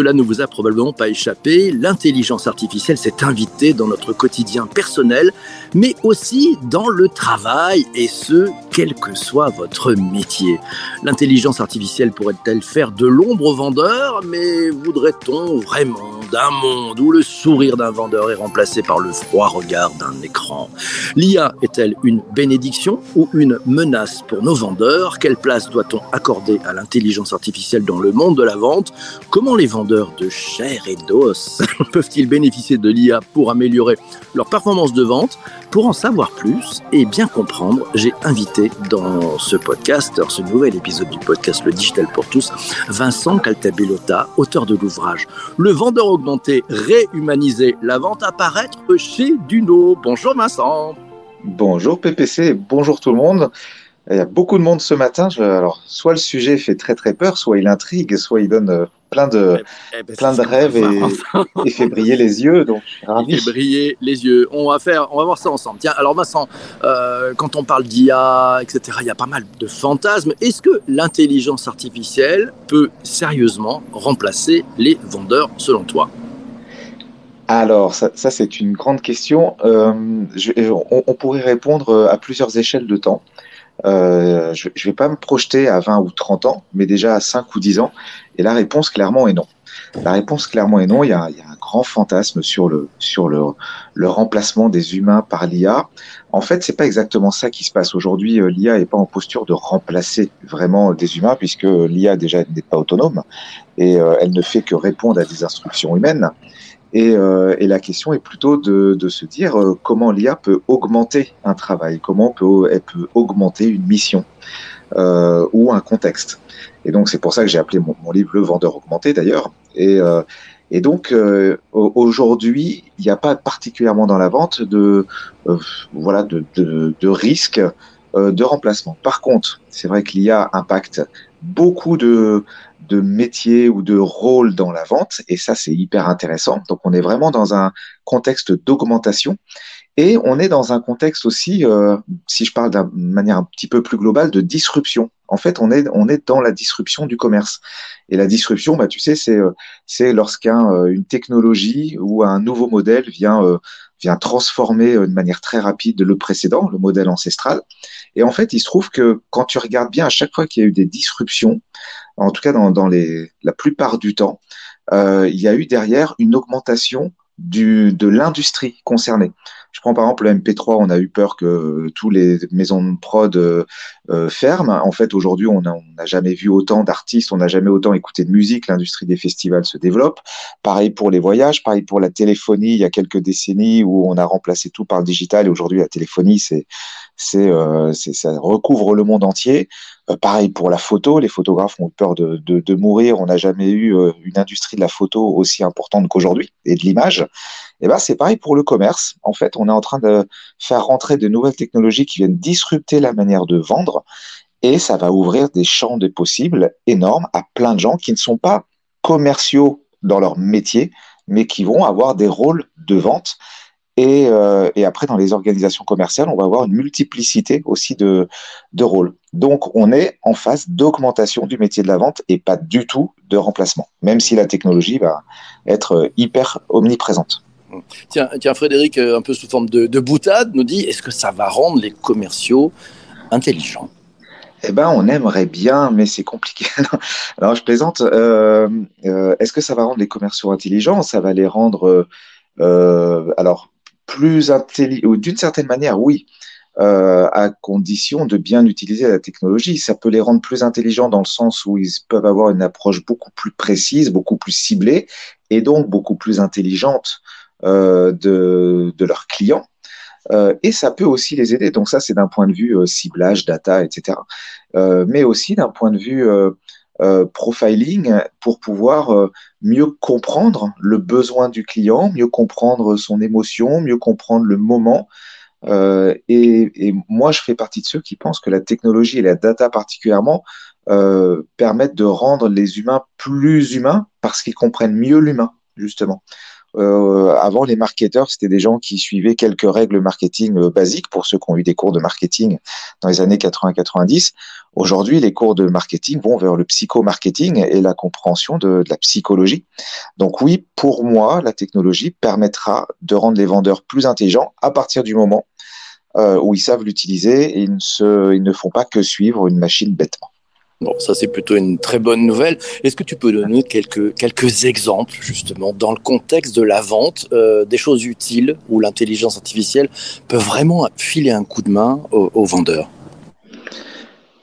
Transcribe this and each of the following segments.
Cela ne vous a probablement pas échappé, l'intelligence artificielle s'est invitée dans notre quotidien personnel, mais aussi dans le travail, et ce, quel que soit votre métier. L'intelligence artificielle pourrait-elle faire de l'ombre aux vendeurs, mais voudrait-on vraiment d'un monde où le sourire d'un vendeur est remplacé par le froid regard d'un écran? L'IA est-elle une bénédiction ou une menace pour nos vendeurs? Quelle place doit-on accorder à l'intelligence artificielle dans le monde de la vente? Comment les vendeurs de chair et d'os peuvent-ils bénéficier de l'IA pour améliorer leur performance de vente Pour en savoir plus et bien comprendre, j'ai invité dans ce podcast, ce nouvel épisode du podcast Le Digital pour tous, Vincent Caltabellota, auteur de l'ouvrage Le vendeur augmenté, réhumaniser la vente apparaître chez Duno. Bonjour Vincent. Bonjour PPC, bonjour tout le monde. Il y a beaucoup de monde ce matin. alors, soit le sujet fait très très peur, soit il intrigue, soit il donne euh, plein de, eh, eh ben, plein de rêves et, fait briller les yeux. Donc, Il fait briller les yeux. On va faire, on va voir ça ensemble. Tiens, alors Vincent, euh, quand on parle d'IA, etc., il y a pas mal de fantasmes. Est-ce que l'intelligence artificielle peut sérieusement remplacer les vendeurs, selon toi? Alors, ça, c'est une grande question. Euh, on, pourrait répondre à plusieurs échelles de temps. Euh, je ne vais pas me projeter à 20 ou 30 ans, mais déjà à 5 ou 10 ans. Et la réponse, clairement, est non. La réponse, clairement, est non. Il y a, il y a un grand fantasme sur le, sur le, le remplacement des humains par l'IA. En fait, c'est pas exactement ça qui se passe. Aujourd'hui, euh, l'IA n'est pas en posture de remplacer vraiment des humains, puisque l'IA, déjà, n'est pas autonome et elle ne fait que répondre à des instructions humaines. Et, euh, et, la question est plutôt de, de se dire euh, comment l'IA peut augmenter un travail, comment elle peut augmenter une mission euh, ou un contexte. Et donc c'est pour ça que j'ai appelé mon, mon, livre Le vendeur augmenté d'ailleurs. Et, euh, et donc euh, aujourd'hui, il n'y a pas particulièrement dans la vente de voilà de, de, de risque de remplacement. Par contre, c'est vrai que l'IA impacte beaucoup de, de métiers ou de rôles dans la vente. Et ça, c'est hyper intéressant. Donc, on est vraiment dans un contexte d'augmentation. Et on est dans un contexte aussi, euh, si je parle d'une manière un petit peu plus globale, de disruption. En fait, on est, on est dans la disruption du commerce. Et la disruption, bah, tu sais, c'est, euh, lorsqu'une euh, technologie ou un nouveau modèle vient, vient transformer de manière très rapide le précédent, le modèle ancestral. Et en fait, il se trouve que quand tu regardes bien, à chaque fois qu'il y a eu des disruptions, en tout cas dans, la plupart du temps, euh, il y a eu derrière une augmentation du, de l'industrie concernée. Je prends par exemple le MP3, on a eu peur que tous les maisons de prod euh, euh ferment. En fait, aujourd'hui, on n'a jamais vu autant d'artistes, on n'a jamais autant écouté de musique, l'industrie des festivals se développe. Pareil pour les voyages, pareil pour la téléphonie, il y a quelques décennies où on a remplacé tout par le digital et aujourd'hui, la téléphonie, c'est, c'est, euh, ça recouvre le monde entier. Euh, pareil pour la photo, les photographes ont peur de, de, de mourir. On n'a jamais eu euh, une industrie de la photo aussi importante qu'aujourd'hui et de l'image. Et ben c'est pareil pour le commerce. En fait, on est en train de faire rentrer de nouvelles technologies qui viennent disrupter la manière de vendre et ça va ouvrir des champs de possibles énormes à plein de gens qui ne sont pas commerciaux dans leur métier, mais qui vont avoir des rôles de vente et, euh, et, après, dans les organisations commerciales, on va avoir une multiplicité aussi de, de rôles. Donc, on est en phase d'augmentation du métier de la vente et pas du tout de remplacement, même si la technologie va être hyper omniprésente. Tiens, tiens Frédéric, euh, un peu sous forme de, de boutade, nous dit est-ce que ça va rendre les commerciaux intelligents? Eh ben, on aimerait bien, mais c'est compliqué. Alors, je plaisante. Euh, euh, Est-ce que ça va rendre les commerciaux intelligents? Ça va les rendre, euh, alors, plus intelligents, d'une certaine manière, oui, euh, à condition de bien utiliser la technologie. Ça peut les rendre plus intelligents dans le sens où ils peuvent avoir une approche beaucoup plus précise, beaucoup plus ciblée, et donc beaucoup plus intelligente euh, de, leurs clients. Euh, et ça peut aussi les aider. Donc ça, c'est d'un point de vue ciblage, data, etc. Mais aussi d'un point de vue euh, profiling pour pouvoir mieux comprendre le besoin du client, mieux comprendre son émotion, mieux comprendre le moment. Euh, et, moi, je fais partie de ceux qui pensent que la technologie et la data particulièrement euh, permettent de rendre les humains plus humains parce qu'ils comprennent mieux l'humain, justement. Euh, avant, les marketeurs, c'était des gens qui suivaient quelques règles marketing euh, basiques pour ceux qui ont eu des cours de marketing dans les années 80-90. Aujourd'hui, les cours de marketing vont vers le psychomarketing et la compréhension de, la psychologie. Donc oui, pour moi, la technologie permettra de rendre les vendeurs plus intelligents à partir du moment euh, où ils savent l'utiliser et ils ne, se, ils ne font pas que suivre une machine bêtement. Bon, ça c'est plutôt une très bonne nouvelle. Est-ce que tu peux donner quelques, quelques exemples justement dans le contexte de la vente, euh, des choses utiles où l'intelligence artificielle peut vraiment filer un coup de main aux vendeurs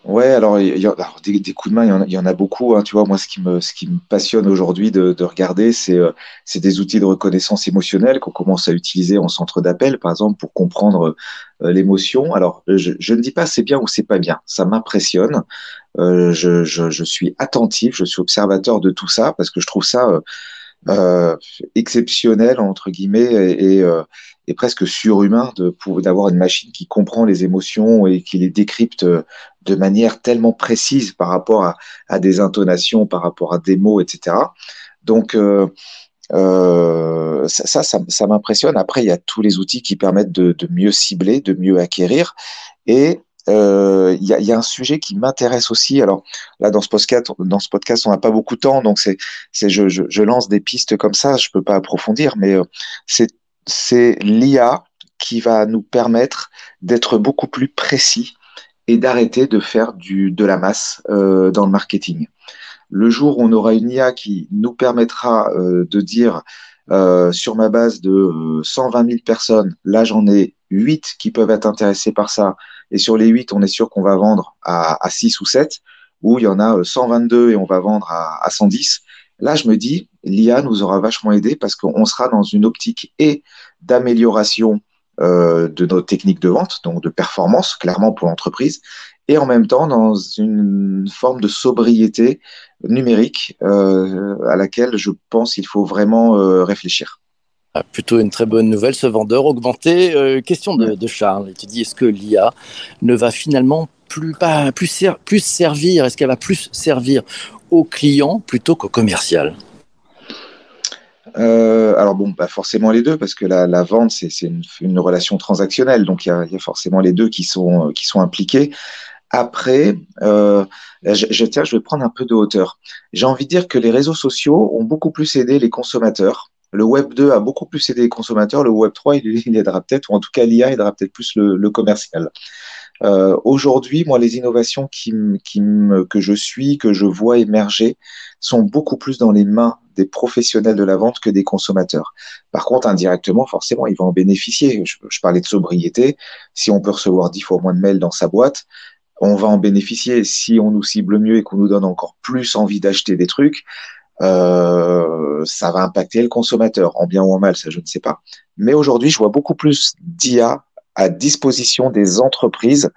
Ouais, alors, y a, des, coups de main, il y en a, y en a beaucoup. Hein, tu vois, moi, ce qui me, ce qui me passionne aujourd'hui de, de regarder, c'est euh, des outils de reconnaissance émotionnelle qu'on commence à utiliser en centre d'appel, par exemple, pour comprendre euh, l'émotion. Alors, je, je, ne dis pas c'est bien ou c'est pas bien. Ça m'impressionne. Euh, je, je, je, suis attentif, je suis observateur de tout ça parce que je trouve ça euh exceptionnel entre guillemets et, et, et presque surhumain de d'avoir une machine qui comprend les émotions et qui les décrypte de manière tellement précise par rapport à, à des intonations, par rapport à des mots, etc. Donc euh, euh, ça, ça, ça, m'impressionne. Après, il y a tous les outils qui permettent de, de mieux cibler, de mieux acquérir. Et euh, il y, a, y, a, un sujet qui m'intéresse aussi. Alors là, dans ce podcast, dans ce podcast, on n'a pas beaucoup de temps, donc c'est, c'est, je, je, je, lance des pistes comme ça. Je peux pas approfondir, mais euh, c'est, c'est l'IA qui va nous permettre d'être beaucoup plus précis et d'arrêter de faire du, de la masse euh, dans le marketing. Le jour où on aura une IA qui nous permettra euh, de dire euh, sur ma base de 120 000 personnes, là j'en ai 8 qui peuvent être intéressés par ça, et sur les 8, on est sûr qu'on va vendre à, à 6 ou 7, ou il y en a 122 et on va vendre à, à 110. Là, je me dis, l'IA nous aura vachement aidé parce qu'on sera dans une optique et d'amélioration euh, de nos techniques de vente, donc de performance, clairement pour l'entreprise, et en même temps dans une forme de sobriété numérique euh, à laquelle je pense qu'il faut vraiment euh, réfléchir. Ah, plutôt une très bonne nouvelle, ce vendeur augmenté. Euh, question de, Charles, il te dit, est-ce que l'IA ne va finalement plus, pas, plus, ser plus servir, est-ce qu'elle va plus servir aux clients plutôt qu'au commercial euh, alors bon, forcément les deux, parce que la, vente, c'est une, relation transactionnelle, donc il y a, forcément les deux qui sont, qui sont impliqués. Après, euh, je vais prendre un peu de hauteur. J'ai envie de dire que les réseaux sociaux ont beaucoup plus aidé les consommateurs. Le Web 2 a beaucoup plus aidé les consommateurs. Le Web 3, il, il aidera peut-être, ou en tout cas l'IA aidera peut-être plus le, le commercial. Euh, Aujourd'hui, moi, les innovations qui, qui que je suis, que je vois émerger, sont beaucoup plus dans les mains des professionnels de la vente que des consommateurs. Par contre, indirectement, forcément, ils vont en bénéficier. Je, je parlais de sobriété. Si on peut recevoir dix fois moins de mails dans sa boîte, on va en bénéficier. Si on nous cible mieux et qu'on nous donne encore plus envie d'acheter des trucs, euh, ça va impacter le consommateur, en bien ou en mal, ça je ne sais pas. Mais aujourd'hui, je vois beaucoup plus d'IA à disposition des entreprises.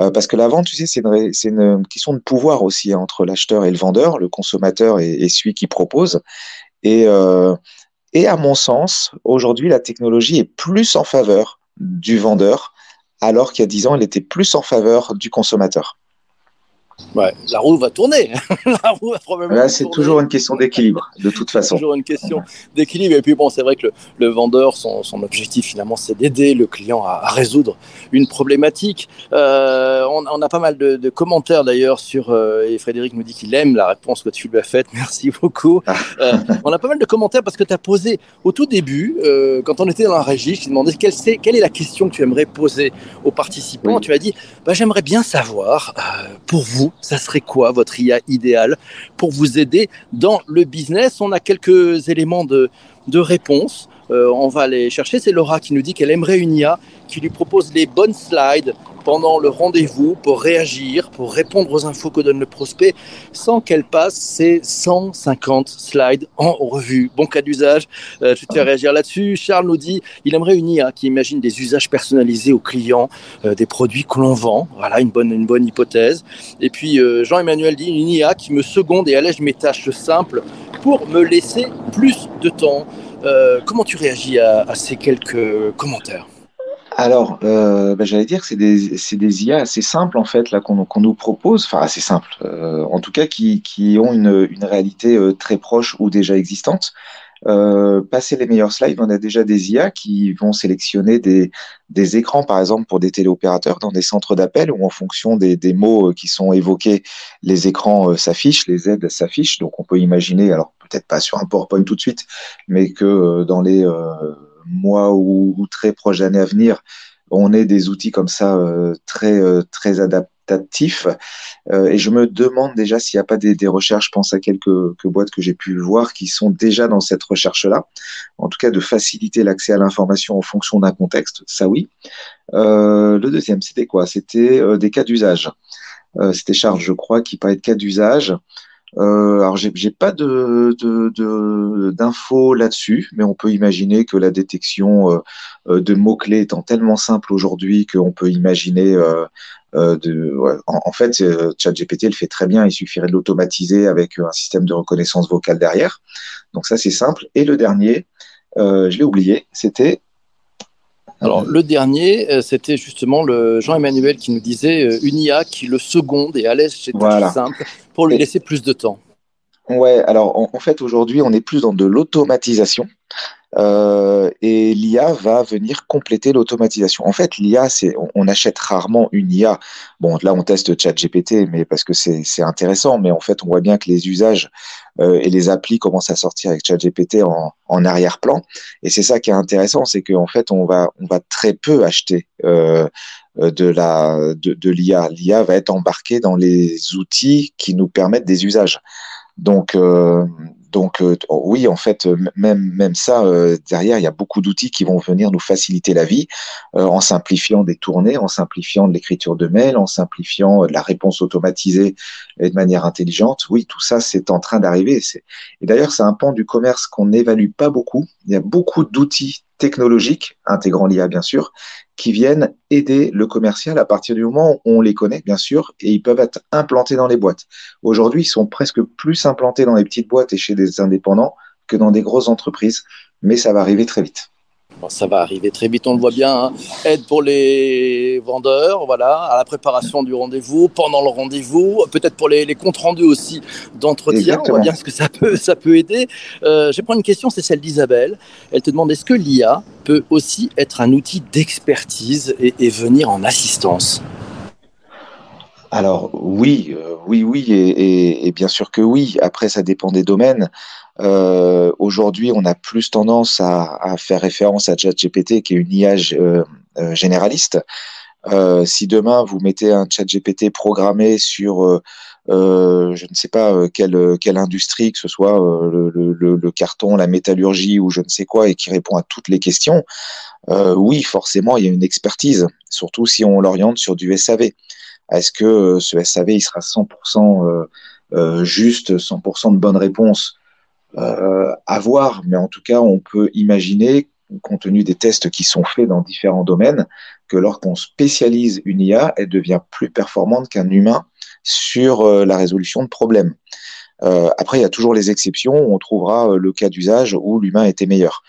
Euh, parce que la vente, tu sais, c'est une, une, question de pouvoir aussi entre l'acheteur et le vendeur, le consommateur et, et celui qui propose. Et, euh, et à mon sens, aujourd'hui, la technologie est plus en faveur du vendeur, alors qu'il y a dix ans, elle était plus en faveur du consommateur. Ouais, la roue va tourner. la roue va probablement Là, c'est toujours une question d'équilibre, de toute façon. toujours une question d'équilibre. Et puis bon, c'est vrai que le, le vendeur, son, son, objectif finalement, c'est d'aider le client à, à, résoudre une problématique. Euh, on, on, a pas mal de, de commentaires d'ailleurs sur, euh, et Frédéric nous dit qu'il aime la réponse que tu lui as faite. Merci beaucoup. Ah. euh, on a pas mal de commentaires parce que tu as posé au tout début, euh, quand on était dans la régie, je t'ai demandé quelle, est, quelle est la question que tu aimerais poser aux participants. Oui. Tu as dit, bah, j'aimerais bien savoir euh, pour vous ça serait quoi votre IA idéal pour vous aider dans le business? On a quelques éléments de, de réponse. Euh, on va les chercher. C'est Laura qui nous dit qu'elle aimerait une IA qui lui propose les bonnes slides pendant le rendez-vous pour réagir, pour répondre aux infos que donne le prospect, sans qu'elle passe ses 150 slides en revue. Bon cas d'usage, euh, je te fais réagir là-dessus. Charles nous dit il aimerait une IA qui imagine des usages personnalisés aux clients, euh, des produits que l'on vend. Voilà une bonne, une bonne hypothèse. Et puis euh, Jean-Emmanuel dit une IA qui me seconde et allège mes tâches simples pour me laisser plus de temps. Euh, comment tu réagis à, à ces quelques commentaires? Alors, euh, ben, j'allais dire que c'est des, des, IA assez simples en fait là qu'on qu nous propose, enfin assez simples, euh, en tout cas qui, qui ont une, une réalité euh, très proche ou déjà existante. Euh, passer les meilleurs slides, on a déjà des IA qui vont sélectionner des, des écrans, par exemple, pour des téléopérateurs dans des centres d'appel où en fonction des, des, mots qui sont évoqués, les écrans s'affichent, les aides s'affichent. Donc on peut imaginer, alors peut-être pas sur un PowerPoint tout de suite, mais que dans les mois ou, très proches années à venir, on ait des outils comme ça très, très adaptés euh, et je me demande déjà s'il n'y a pas des, recherches, je pense à quelques, boîtes que j'ai pu voir qui sont déjà dans cette recherche-là. En tout cas, de faciliter l'accès à l'information en fonction d'un contexte, ça oui. Euh, le deuxième, c'était quoi? C'était euh, des cas d'usage. c'était Charles, je crois, qui parlait de cas d'usage. Euh, alors j'ai, pas de, de, d'infos là-dessus, mais on peut imaginer que la détection de mots clés étant tellement simple aujourd'hui qu'on peut imaginer euh, de, en, fait, euh, ChatGPT le fait très bien. Il suffirait de l'automatiser avec un système de reconnaissance vocale derrière. Donc ça, c'est simple. Et le dernier, euh, je l'ai oublié, c'était alors, le dernier, c'était justement le Jean-Emmanuel qui nous disait une IA qui le seconde et à l'aise c'est voilà. simple pour lui laisser plus de temps. Ouais, alors en fait, aujourd'hui, on est plus dans de l'automatisation. Euh, et l'IA va venir compléter l'automatisation. En fait, l'IA, c'est on, achète rarement une IA. Bon, là, on teste ChatGPT, mais parce que c'est intéressant. Mais en fait, on voit bien que les usages euh, et les applis commencent à sortir avec ChatGPT en, en arrière-plan. Et c'est ça qui est intéressant, c'est qu'en fait, on va on va très peu acheter. Euh, de la de, de l'IA. L'IA va être embarquée dans les outils qui nous permettent des usages. Donc, euh, donc euh, oui, en fait, même même ça euh, derrière, il y a beaucoup d'outils qui vont venir nous faciliter la vie euh, en simplifiant des tournées, en simplifiant de l'écriture de mails, en simplifiant de la réponse automatisée et de manière intelligente. Oui, tout ça, c'est en train d'arriver. Et d'ailleurs, c'est un pan du commerce qu'on n'évalue pas beaucoup. Il y a beaucoup d'outils technologiques, intégrant l'IA bien sûr, qui viennent aider le commercial à partir du moment où on les connaît, bien sûr, et ils peuvent être implantés dans les boîtes. Aujourd'hui, ils sont presque plus implantés dans les petites boîtes et chez des indépendants que dans des grosses entreprises, mais ça va arriver très vite ça va arriver très vite, on le voit bien. Hein. Aide pour les vendeurs, voilà, à la préparation du rendez-vous, pendant le rendez-vous, peut-être pour les, comptes rendus aussi d'entretien. On voit bien ce que ça peut, ça peut aider. Euh, je vais prendre une question, c'est celle d'Isabelle. Elle te demande est-ce que l'IA peut aussi être un outil d'expertise et, venir en assistance? Alors oui, euh, oui, oui, et, bien sûr que oui. Après, ça dépend des domaines. Euh, aujourd'hui, on a plus tendance à, faire référence à ChatGPT, qui est une IA euh, euh, généraliste. si demain vous mettez un ChatGPT programmé sur je ne sais pas quelle, industrie, que ce soit le, carton, la métallurgie ou je ne sais quoi, et qui répond à toutes les questions, oui, forcément, il y a une expertise, surtout si on l'oriente sur du SAV. Est-ce que ce SAV, il sera 100% juste, 100% de bonnes réponses? Euh, à voir, mais en tout cas, on peut imaginer, compte tenu des tests qui sont faits dans différents domaines, que lorsqu'on spécialise une IA, elle devient plus performante qu'un humain sur euh, la résolution de problèmes. Euh, après, il y a toujours les exceptions. On trouvera euh, le cas d'usage où l'humain était meilleur.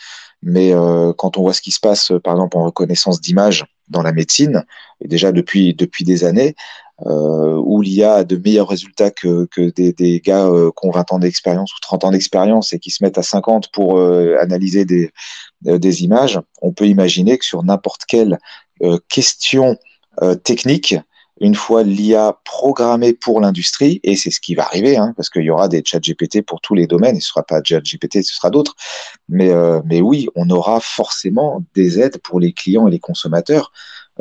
Mais euh, quand on voit ce qui se passe, par exemple, en reconnaissance d'image dans la médecine, et déjà depuis depuis des années, euh, où l'IA a de meilleurs résultats que, que des, des gars euh, qui ont 20 ans d'expérience ou 30 ans d'expérience et qui se mettent à 50 pour euh, analyser des, euh, des images, on peut imaginer que sur n'importe quelle question technique, une fois l'IA programmée pour l'industrie, et c'est ce qui va arriver, hein, parce qu'il y aura des chats GPT pour tous les domaines, et ce sera pas chat GPT, ce sera d'autres, mais, mais oui, on aura forcément des aides pour les clients et les consommateurs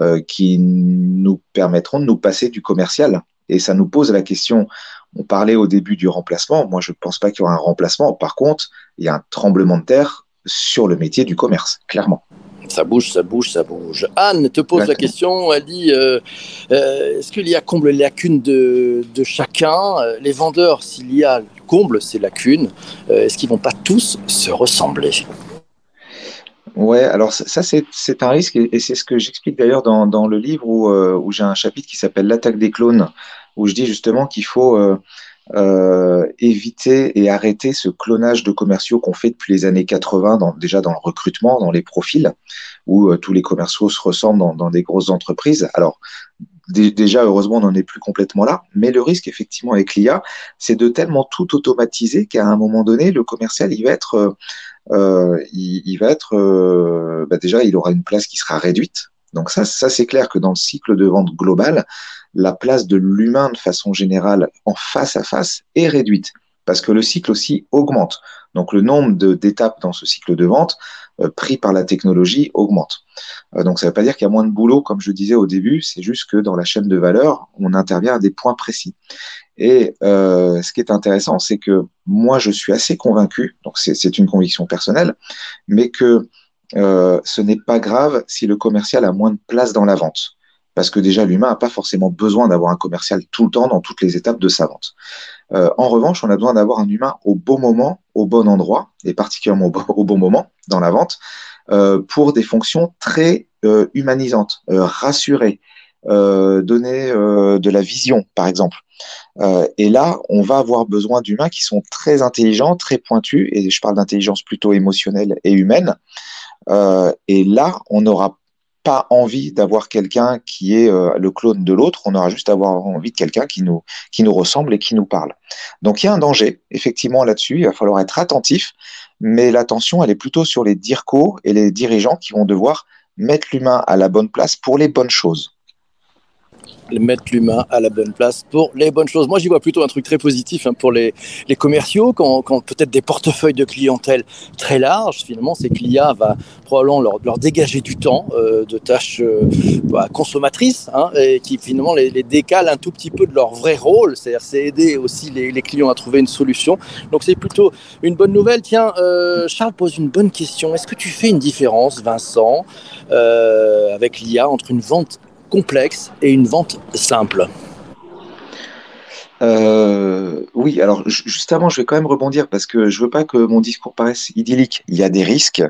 euh, qui nous permettront de nous passer du commercial. Et ça nous pose la question, on parlait au début du remplacement, moi je ne pense pas qu'il y aura un remplacement, par contre, il y a un tremblement de terre sur le métier du commerce, clairement. Ça bouge, ça bouge, ça bouge. Anne te pose la question, elle dit, euh, euh, est-ce que l'IA comble les lacunes de, de chacun Les vendeurs, s'il l'IA comble ces lacunes, est-ce qu'ils vont pas tous se ressembler? Ouais, alors ça, c'est un risque et, c'est ce que j'explique d'ailleurs dans, dans, le livre où, euh, où j'ai un chapitre qui s'appelle l'attaque des clones, où je dis justement qu'il faut euh, euh, éviter et arrêter ce clonage de commerciaux qu'on fait depuis les années 80, dans, déjà dans le recrutement, dans les profils, où tous les commerciaux se ressemblent dans, des grosses entreprises. Alors, déjà, heureusement, on n'en est plus complètement là. Mais le risque, effectivement, avec l'IA, c'est de tellement tout automatiser qu'à un moment donné, le commercial, il va être, euh, il, va être, euh, bah déjà, il aura une place qui sera réduite. Donc ça, ça c'est clair que dans le cycle de vente global, la place de l'humain de façon générale en face à face est réduite parce que le cycle aussi augmente. Donc le nombre d'étapes dans ce cycle de vente euh, pris par la technologie augmente. Euh, donc ça ne veut pas dire qu'il y a moins de boulot, comme je disais au début, c'est juste que dans la chaîne de valeur, on intervient à des points précis. Et euh, ce qui est intéressant, c'est que moi, je suis assez convaincu, donc c'est une conviction personnelle, mais que euh, ce n'est pas grave si le commercial a moins de place dans la vente parce que déjà l'humain n'a pas forcément besoin d'avoir un commercial tout le temps dans toutes les étapes de sa vente. Euh, en revanche, on a besoin d'avoir un humain au bon moment, au bon endroit, et particulièrement au, bon moment dans la vente, euh, pour des fonctions très humanisantes, rassurer, donner de la vision, par exemple. et là, on va avoir besoin d'humains qui sont très intelligents, très pointus, et je parle d'intelligence plutôt émotionnelle et humaine. Et là, on aura pas envie d'avoir quelqu'un qui est euh, le clone de l'autre, on aura juste avoir envie de quelqu'un qui nous, qui nous ressemble et qui nous parle. Donc il y a un danger, effectivement, là-dessus, il va falloir être attentif, mais l'attention, elle est plutôt sur les dircos et les dirigeants qui vont devoir mettre l'humain à la bonne place pour les bonnes choses mettre l'humain à la bonne place pour les bonnes choses. Moi, j'y vois plutôt un truc très positif hein, pour les, les commerciaux, quand, quand peut-être des portefeuilles de clientèle très larges, finalement, c'est que l'IA va probablement leur, leur, dégager du temps euh, de tâches euh, bah, consommatrices, hein, qui finalement les, les, décale un tout petit peu de leur vrai rôle, c'est-à-dire c'est aider aussi les, les, clients à trouver une solution. Donc c'est plutôt une bonne nouvelle. Tiens, euh, Charles pose une bonne question. Est-ce que tu fais une différence, Vincent, avec l'IA entre une vente complexe et une vente simple euh, oui, alors juste avant, je vais quand même rebondir parce que je veux pas que mon discours paraisse idyllique. Il y a des risques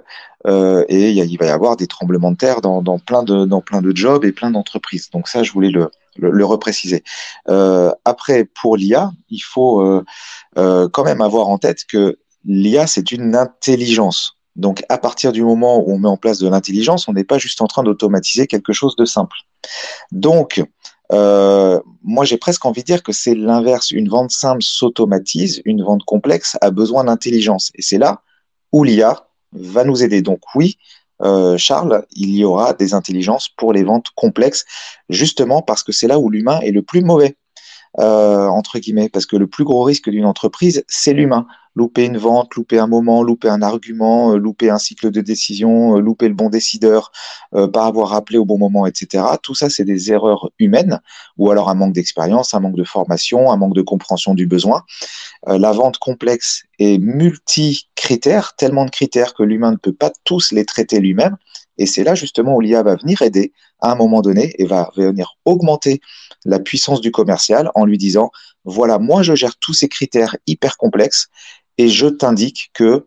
euh, et il, va y avoir des tremblements de terre dans, plein de jobs et plein d'entreprises. Donc ça, je voulais le le, repréciser. Euh, après, pour l'IA, il faut quand même avoir en tête que l'IA c'est une intelligence. Donc, à partir du moment où on met en place de l'intelligence, on n'est pas juste en train d'automatiser quelque chose de simple. Donc, euh, moi, j'ai presque envie de dire que c'est l'inverse. Une vente simple s'automatise, une vente complexe a besoin d'intelligence. Et c'est là où l'IA va nous aider. Donc, oui, euh, Charles, il y aura des intelligences pour les ventes complexes, justement parce que c'est là où l'humain est le plus mauvais. Euh, entre guillemets, parce que le plus gros risque d'une entreprise, c'est l'humain louper une vente, louper un moment, louper un argument, euh, louper un cycle de décision, euh, louper le bon décideur, euh, pas avoir appelé au bon moment, etc. Tout ça, c'est des erreurs humaines, ou alors un manque d'expérience, un manque de formation, un manque de compréhension du besoin. la vente complexe est multi-critères, tellement de critères que l'humain ne peut pas tous les traiter lui-même. Et c'est là justement où l'IA va venir aider à un moment donné et va venir augmenter la puissance du commercial en lui disant, voilà, moi je gère tous ces critères hyper complexes et je t'indique que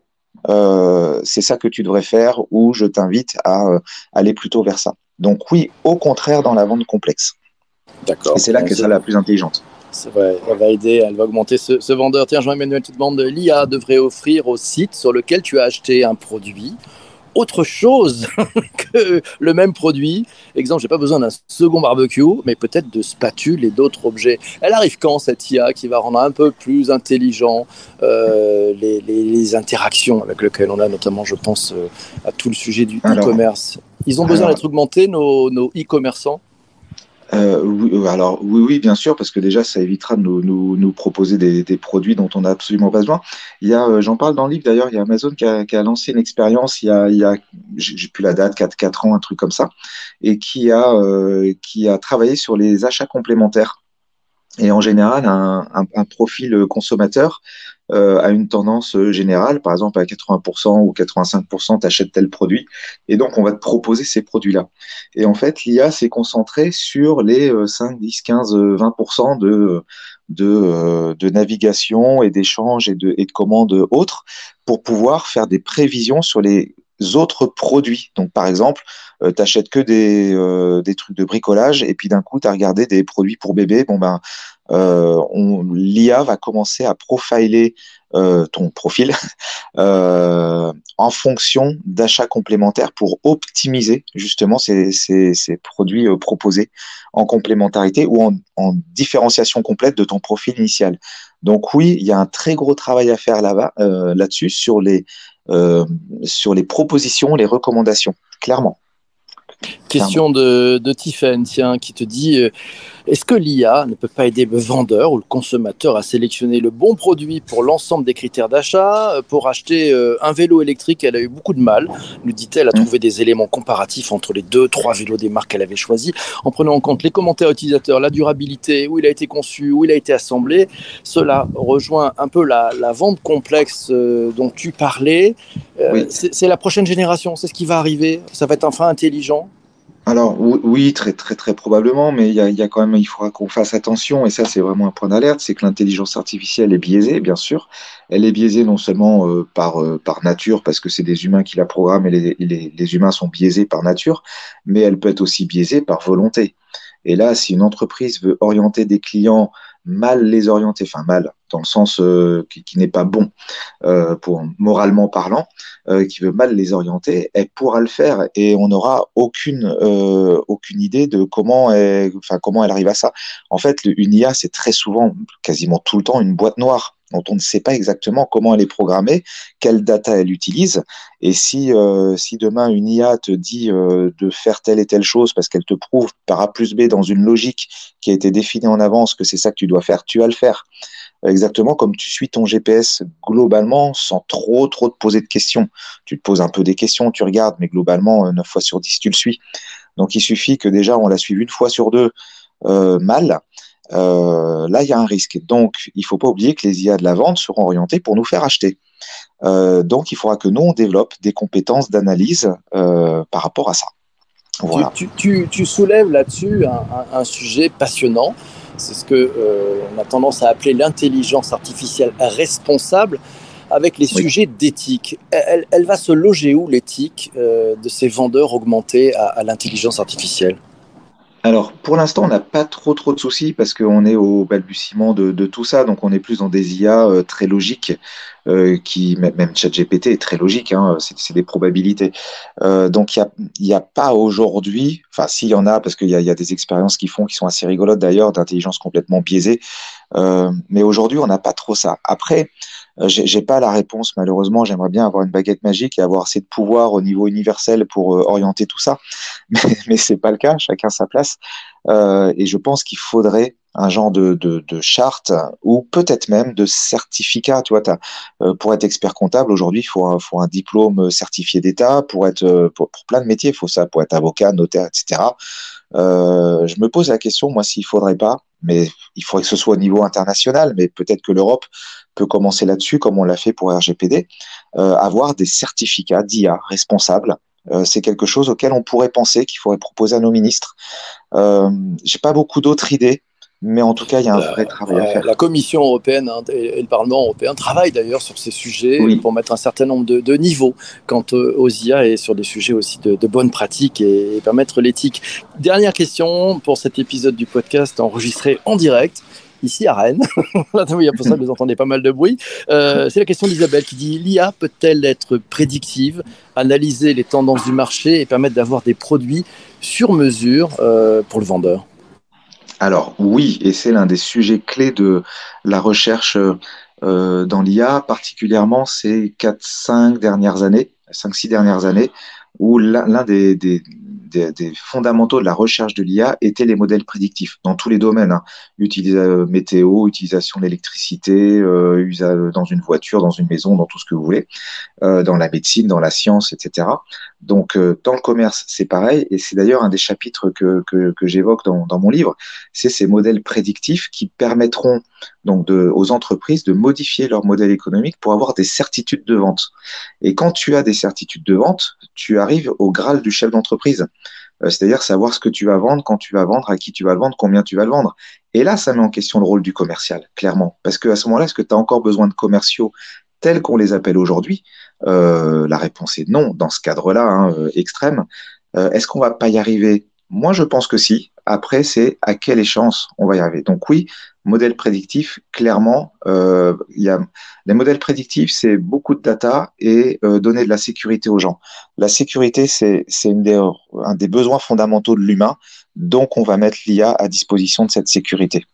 euh, c'est ça que tu devrais faire ou je t'invite à euh, aller plutôt vers ça. Donc oui, au contraire dans la vente complexe. D'accord. Et c'est là que c'est la plus intelligente. C'est vrai, elle va aider, elle va augmenter ce, vendeur. Tiens, Jean-Emmanuel, tu demandes, l'IA devrait offrir au site sur lequel tu as acheté un produit autre chose que le même produit. Exemple, j'ai pas besoin d'un second barbecue, mais peut-être de spatules et d'autres objets. Elle arrive quand cette IA qui va rendre un peu plus intelligent euh, les, interactions avec lesquelles on a, notamment, je pense euh, à tout le sujet du e-commerce. Ils ont besoin d'être augmentés, nos e-commerçants euh, oui, euh, alors oui, oui, bien sûr, parce que déjà, ça évitera de nous, nous, nous proposer des, des, produits dont on n'a absolument pas besoin. Il y a, euh, j'en parle dans le livre d'ailleurs, il y a Amazon qui a, qui a lancé une expérience il y a, il y a j'ai plus la date, 4, 4 ans, un truc comme ça, et qui a, euh, qui a travaillé sur les achats complémentaires. Et en général, un, un, un profil consommateur euh, à une tendance euh, générale. Par exemple, à 80% ou 85%, tu achètes tel produit. Et donc, on va te proposer ces produits-là. Et en fait, l'IA s'est concentrée sur les 5, 10, 15, 20% de, euh, de navigation et d'échanges et de, et de commandes autres pour pouvoir faire des prévisions sur les autres produits. Donc, par exemple, euh, tu achètes que des, euh, des trucs de bricolage et puis d'un coup, tu as regardé des produits pour bébé. Bon, ben, euh, l'IA va commencer à profiler ton profil en fonction d'achats complémentaires pour optimiser justement ces, ces, ces produits proposés en complémentarité ou en, en, différenciation complète de ton profil initial. Donc oui, il y a un très gros travail à faire là-bas, euh, là-dessus sur les sur les propositions, les recommandations, clairement. Question de, de Tiffen, tiens, qui te dit euh, est-ce que l'IA ne peut pas aider le vendeur ou le consommateur à sélectionner le bon produit pour l'ensemble des critères d'achat Pour acheter euh, un vélo électrique, elle a eu beaucoup de mal, nous dit-elle, à Mm. trouver des éléments comparatifs entre les deux, trois vélos des marques qu'elle avait choisis, en prenant en compte les commentaires utilisateurs, la durabilité, où il a été conçu, où il a été assemblé. Cela rejoint un peu la, la vente complexe euh, dont tu parlais. Euh, Oui. C'est la prochaine génération, c'est ce qui va arriver. Ça va être un frein intelligent. Alors oui, très très très probablement, mais il y a, il y a quand même, il faudra qu'on fasse attention, et ça c'est vraiment un point d'alerte, c'est que l'intelligence artificielle est biaisée, bien sûr. Elle est biaisée non seulement euh, par euh, par nature, parce que c'est des humains qui la programment et les, les, les humains sont biaisés par nature, mais elle peut être aussi biaisée par volonté. Et là, si une entreprise veut orienter des clients mal les orienter, enfin mal, dans le sens euh, qui, n'est pas bon euh, pour moralement parlant, euh, qui veut mal les orienter, elle pourra le faire et on n'aura aucune aucune idée de comment enfin comment elle arrive à ça. En fait, une IA c'est très souvent, quasiment tout le temps, une boîte noire dont on ne sait pas exactement comment elle est programmée, quelle data elle utilise, et si euh, demain une IA te dit euh, de faire telle et telle chose parce qu'elle te prouve par A plus B dans une logique qui a été définie en avance que c'est ça que tu dois faire, tu vas le faire exactement comme tu suis ton GPS globalement sans trop trop te poser de questions. Tu te poses un peu des questions, tu regardes, mais globalement, euh, 9 fois sur 10, tu le suis. Donc il suffit que déjà on l'a suivi une fois sur deux euh, mal. Euh, là, il y a un risque. Donc, il faut pas oublier que les IA de la vente seront orientés pour nous faire acheter. Euh, donc, il faudra que nous, on développe des compétences d'analyse euh, par rapport à ça. Voilà. Tu, tu, tu, tu soulèves là-dessus un, un, un, sujet passionnant. C'est ce que on a tendance à appeler l'intelligence artificielle responsable avec les oui. sujets d'éthique. Elle, elle, va se loger où l'éthique de ces vendeurs augmentés à, à l'intelligence artificielle? Alors, pour l'instant, on n'a pas trop trop de soucis parce qu'on est au balbutiement de, tout ça, donc on est plus dans des IA euh, très logiques, euh, qui même ChatGPT est très logique, hein, c'est des probabilités. Euh, donc il n'y a, a, pas aujourd'hui, enfin s'il y en a, parce qu'il y, y, a des expériences qui font qui sont assez rigolotes d'ailleurs, d'intelligence complètement biaisée, euh, mais aujourd'hui on n'a pas trop ça. Après, j'ai pas la réponse malheureusement. J'aimerais bien avoir une baguette magique et avoir assez de pouvoir au niveau universel pour euh, orienter tout ça, mais, mais c'est pas le cas. Chacun sa place. Euh, et je pense qu'il faudrait un genre de, de, de charte ou peut-être même de certificat. Tu vois, euh, pour être expert comptable aujourd'hui, il faut un, faut un diplôme certifié d'État. Pour être euh, pour, pour, plein de métiers, il faut ça. Pour être avocat, notaire, etc. Euh, je me pose la question, moi, s'il faudrait pas, mais il faudrait que ce soit au niveau international, mais peut-être que l'Europe peut commencer là-dessus, comme on l'a fait pour RGPD, euh, avoir des certificats d'IA responsables. Euh, c'est quelque chose auquel on pourrait penser, qu'il faudrait proposer à nos ministres. Euh, J'ai pas beaucoup d'autres idées. Mais en tout cas, il y a un la, vrai travail à faire. La Commission européenne hein, et le Parlement européen travaillent d'ailleurs sur ces sujets oui. pour mettre un certain nombre de, de, niveaux quant aux IA et sur des sujets aussi de, de bonnes pratiques et, et permettre l'éthique. Dernière question pour cet épisode du podcast enregistré en direct ici à Rennes. oui, pour ça, vous entendez pas mal de bruit. Euh, c'est la question d'Isabelle qui dit l'IA peut-elle être prédictive, analyser les tendances du marché et permettre d'avoir des produits sur mesure euh, pour le vendeur? Alors oui, et c'est l'un des sujets clés de la recherche euh, dans l'IA, particulièrement ces 4-5 dernières années, 5-6 dernières années, où l'un des, fondamentaux de la recherche de l'IA étaient les modèles prédictifs dans tous les domaines. Hein. Utilisation météo, utilisation de l'électricité, euh, dans une voiture, dans une maison, dans tout ce que vous voulez, euh, dans la médecine, dans la science, etc. Donc, euh, dans le commerce, c'est pareil, et c'est d'ailleurs un des chapitres que, que, que j'évoque dans, dans mon livre, c'est ces modèles prédictifs qui permettront donc de, aux entreprises de modifier leur modèle économique pour avoir des certitudes de vente. Et quand tu as des certitudes de vente, tu arrives au graal du chef d'entreprise. Euh, c'est-à-dire savoir ce que tu vas vendre, quand tu vas vendre, à qui tu vas le vendre, combien tu vas le vendre. Et là, ça met en question le rôle du commercial, clairement. Parce qu'à ce moment-là, est-ce que tu as encore besoin de commerciaux tels qu'on les appelle aujourd'hui La réponse est non dans ce cadre-là hein, extrême. Est-ce qu'on va pas y arriver? Moi, je pense que si. Après, c'est à quelle échéance on va y arriver? Donc oui, modèle prédictif, clairement, euh, y a les modèles prédictifs, c'est beaucoup de data et euh, donner de la sécurité aux gens. La sécurité, c'est un des besoins fondamentaux de l'humain, donc on va mettre l'IA à disposition de cette sécurité.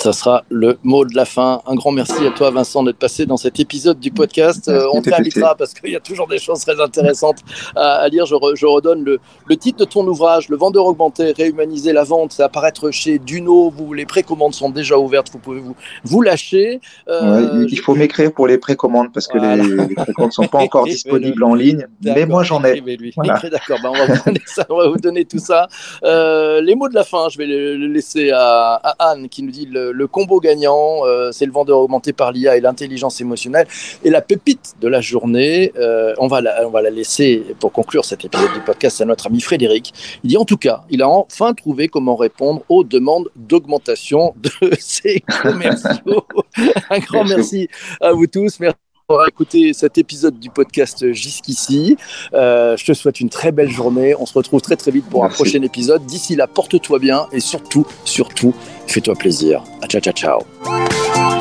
Ça sera le mot de la fin. Un grand merci à toi, Vincent, d'être passé dans cet épisode du podcast. Euh, on t'invitera parce qu'il y a toujours des choses très intéressantes à, lire. Je, redonne le, titre de ton ouvrage, Le vendeur augmenté, réhumaniser la vente. Ça apparaître chez Duno. Vous, les précommandes sont déjà ouvertes. Vous pouvez vous, vous lâcher. Euh, il faut m'écrire pour les précommandes parce que les, précommandes ne sont pas encore disponibles en ligne. Mais moi, j'en ai. D'accord, ben, on, on va vous donner tout ça. Euh, les mots de la fin, je vais le, laisser à, à Anne qui nous dit le le, combo gagnant, euh, c'est le vendeur augmenté par l'IA et l'intelligence émotionnelle. Et la pépite de la journée, euh, on, va la, on va la laisser pour conclure cet épisode du podcast à notre ami Frédéric. Il dit en tout cas, il a enfin trouvé comment répondre aux demandes d'augmentation de ses commerciaux. Un grand merci à vous tous. Merci d'avoir écouté cet épisode du podcast jusqu'ici. Euh, je te souhaite une très belle journée. On se retrouve très très vite pour un prochain épisode. D'ici là, porte-toi bien et surtout, surtout, fais-toi plaisir. Ciao, ciao, ciao.